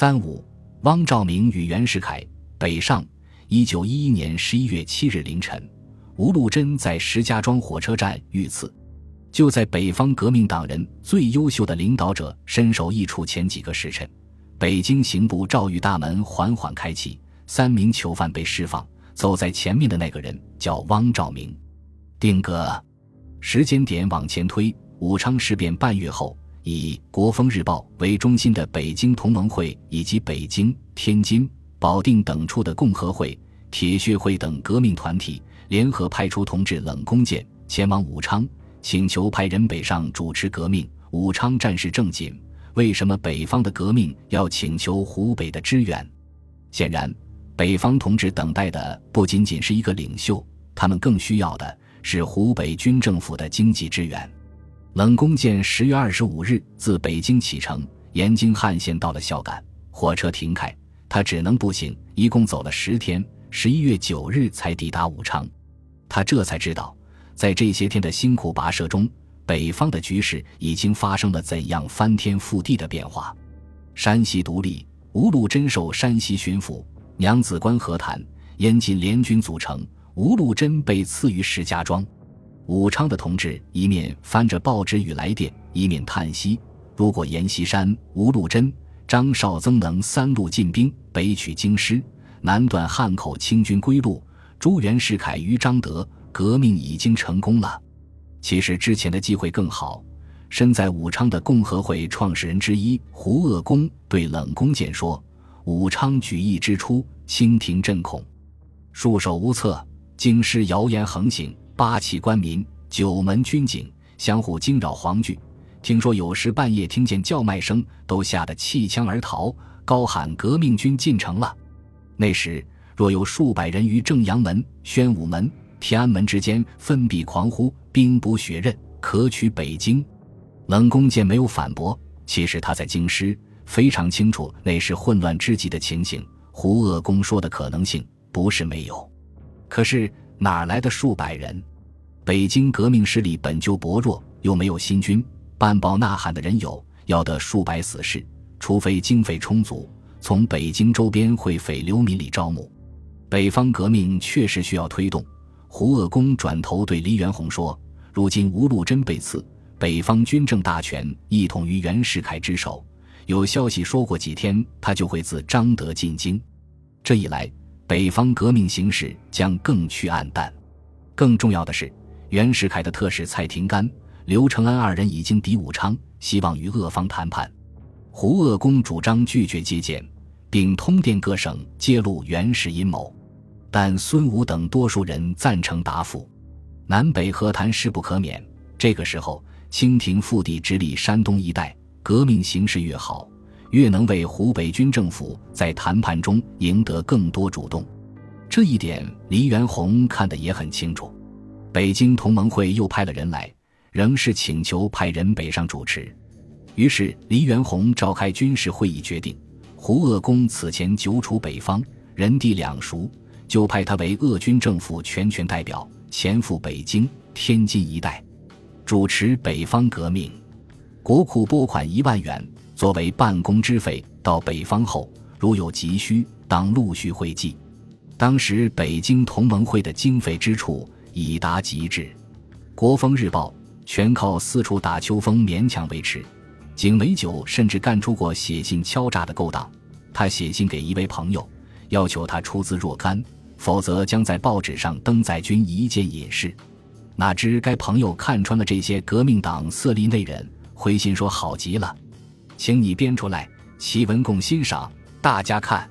三五，汪兆铭与袁世凯北上。一九一一年十一月七日凌晨，吴禄贞在石家庄火车站遇刺。就在北方革命党人最优秀的领导者身首异处前几个时辰，北京刑部诏狱大门缓缓开启，三名囚犯被释放。走在前面的那个人叫汪兆铭。定格，时间点往前推，武昌事变半月后，以《国风日报》为中心的北京同盟会以及北京、天津、保定等处的共和会、铁血会等革命团体联合派出同志冷弓箭前往武昌。请求派人北上主持革命。武昌战事正紧，为什么北方的革命要请求湖北的支援？显然，北方同志等待的不仅仅是一个领袖，他们更需要的是湖北军政府的经济支援。冷弓箭十月二十五日自北京启程，沿京汉线到了孝感，火车停开，他只能步行，一共走了十天，十一月九日才抵达武昌。他这才知道。在这些天的辛苦跋涉中，北方的局势已经发生了怎样翻天覆地的变化？山西独立，吴禄贞受山西巡抚，娘子关和谈，燕晋联军组成，吴禄贞被赐于石家庄。武昌的同志一面翻着报纸与来电，一面叹息：如果阎锡山、吴禄贞、张绍曾能三路进兵，北取京师，南断汉口清军归路，朱元世凯于张德。革命已经成功了。其实之前的机会更好。身在武昌的共和会创始人之一胡鄂公对冷弓箭说：“武昌举义之初，清廷震恐，束手无策，京师谣言横行，八旗官民、九门军警相互惊扰惶惧。听说有时半夜听见叫卖声，都吓得弃枪而逃，高喊革命军进城了。那时若有数百人于正阳门、宣武门。”天安门之间奋笔狂呼：“兵不血刃，可取北京。”冷弓箭没有反驳。其实他在京师非常清楚那是混乱之极的情形。胡鄂公说的可能性不是没有，可是哪来的数百人？北京革命势力本就薄弱，又没有新军，半饱呐喊的人有，要得数百死士，除非经费充足，从北京周边会匪流民里招募。北方革命确实需要推动。胡鄂公转头对黎元洪说：“如今吴禄贞被刺，北方军政大权一统于袁世凯之手。有消息说过几天，他就会自张德进京。这一来，北方革命形势将更趋暗淡。更重要的是，袁世凯的特使蔡廷干、刘承安二人已经抵武昌，希望与鄂方谈判。胡鄂公主张拒绝接见，并通电各省，揭露袁氏阴谋。”但孙武等多数人赞成答复，南北和谈势不可免。这个时候，清廷腹地直隶山东一带，革命形势越好，越能为湖北军政府在谈判中赢得更多主动。这一点，黎元洪看得也很清楚。北京同盟会又派了人来，仍是请求派人北上主持。于是，黎元洪召开军事会议，决定胡鄂公此前久处北方，人地两熟。就派他为鄂军政府全权代表，前赴北京、天津一带，主持北方革命。国库拨款一万元作为办公之费，到北方后如有急需，当陆续汇济。当时北京同盟会的经费支出已达极致，《国风日报》全靠四处打秋风勉强维持。景美九甚至干出过写信敲诈的勾当，他写信给一位朋友，要求他出资若干。否则将在报纸上登载军一件隐事。哪知该朋友看穿了这些革命党色厉内荏，回信说好极了，请你编出来，齐文共欣赏，大家看。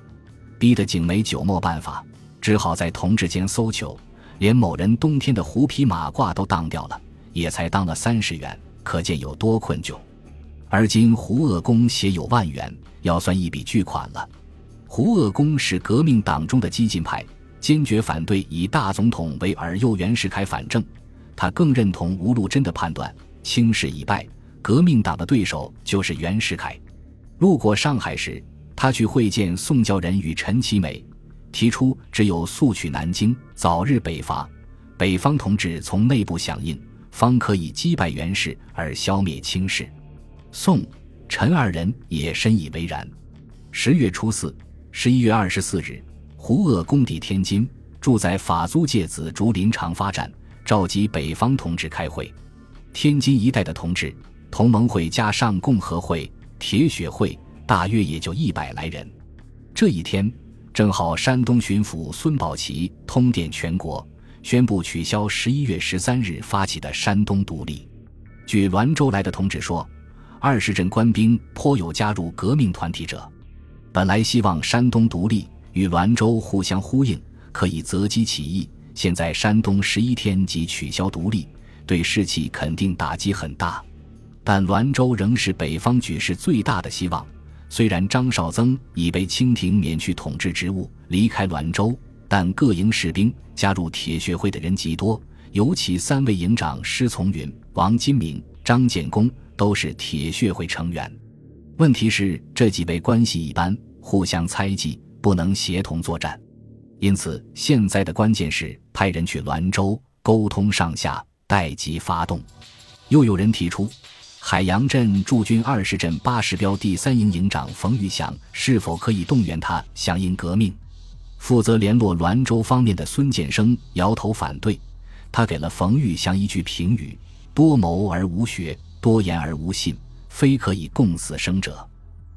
逼得景梅久没办法，只好在同志间搜求，连某人冬天的狐皮马褂都当掉了，也才当了三十元，可见有多困窘。而今胡鄂公写有万元，要算一笔巨款了。胡鄂公是革命党中的激进派。坚决反对以大总统为饵诱袁世凯反正，他更认同吴禄贞的判断：清室已败，革命党的对手就是袁世凯。路过上海时，他去会见宋教仁与陈其美，提出只有速取南京，早日北伐，北方同志从内部响应，方可以击败袁氏而消灭清室。宋、陈二人也深以为然。十月初四，十一月二十四日，胡鄂攻抵天津，住在法租界紫竹林长发站，召集北方同志开会。天津一带的同志，同盟会加上共和会、铁血会，大约也就一百来人。这一天，正好山东巡抚孙宝琦通电全国，宣布取消十一月十三日发起的山东独立。据滦州来的同志说，二十镇官兵颇有加入革命团体者。本来希望山东独立，与滦州互相呼应，可以择机起义。现在山东十一天即取消独立，对士气肯定打击很大。但滦州仍是北方局势最大的希望。虽然张绍曾已被清廷免去统治职务，离开滦州，但各营士兵加入铁血会的人极多，尤其三位营长施从云、王金明、张建功都是铁血会成员。问题是这几位关系一般，互相猜忌，不能协同作战。因此，现在的关键是派人去滦州沟通上下，待机发动。又有人提出，海洋镇驻军二十镇八十标第三营营长冯玉祥是否可以动员他响应革命？负责联络滦州方面的孙建生摇头反对。他给了冯玉祥一句评语：多谋而无学，多言而无信。非可以共死生者，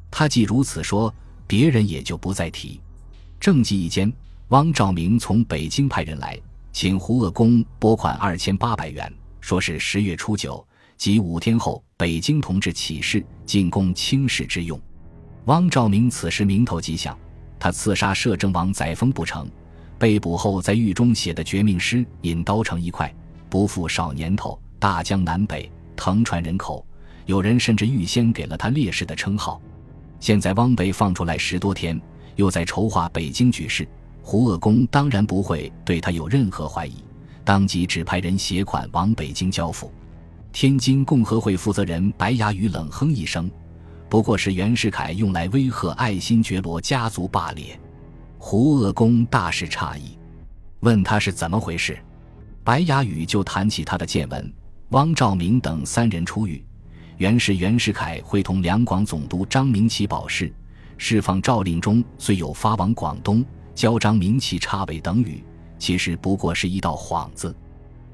他既如此说，别人也就不再提。正计一间，汪兆铭从北京派人来，请胡鄂公拨款二千八百元，说是十月初九，即五天后，北京同志起事，进攻清室之用。汪兆铭此时名头极响，他刺杀摄政王载沣不成，被捕后在狱中写的绝命诗，引刀成一块，不负少年头，大江南北，腾传人口。有人甚至预先给了他烈士的称号。现在汪被放出来十多天，又在筹划北京局势，胡鄂公当然不会对他有任何怀疑，当即指派人携款往北京交付。天津共和会负责人白牙宇冷哼一声：“不过是袁世凯用来威吓爱新觉罗家族罢了。”胡鄂公大是诧异，问他是怎么回事。白牙宇就谈起他的见闻：汪兆铭等三人出狱。原是袁世凯会同两广总督张明启保释，释放诏令中虽有发往广东交张明启插尾等语，其实不过是一道幌子。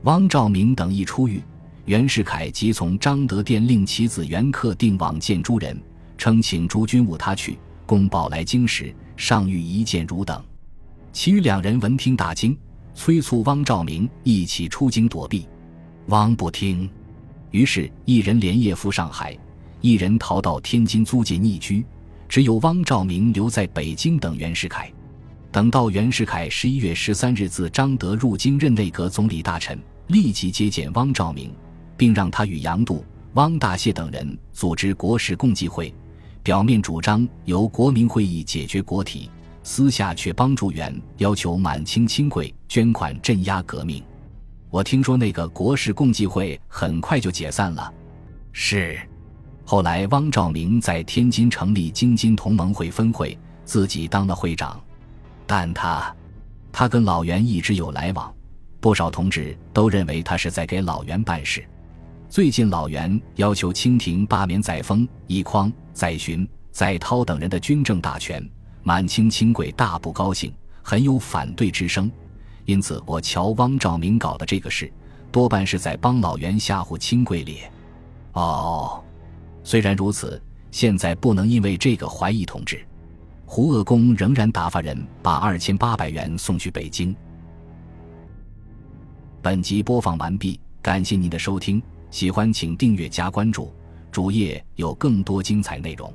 汪兆铭等一出狱，袁世凯即从张德殿令其子袁克定往见诸人，称请诸军务他去，公报来京时，上谕一见汝等。其余两人闻听大惊，催促汪兆铭一起出京躲避，汪不听。于是，一人连夜赴上海，一人逃到天津租界匿居，只有汪兆铭留在北京等袁世凯。等到袁世凯十一月十三日自张德入京任内阁总理大臣，立即接见汪兆铭，并让他与杨度、汪大燮等人组织国事共济会，表面主张由国民会议解决国体，私下却帮助袁要求满清亲贵捐款镇压革命。我听说那个国事共济会很快就解散了，是。后来汪兆铭在天津成立京津同盟会分会，自己当了会长。但他，他跟老袁一直有来往，不少同志都认为他是在给老袁办事。最近老袁要求清廷罢免载沣、奕匡、载洵、载涛等人的军政大权，满清亲贵大不高兴，很有反对之声。因此，我瞧汪兆铭搞的这个事，多半是在帮老袁吓唬清贵咧。哦，虽然如此，现在不能因为这个怀疑同志。胡鄂公仍然打发人把二千八百元送去北京。本集播放完毕，感谢您的收听，喜欢请订阅加关注，主页有更多精彩内容。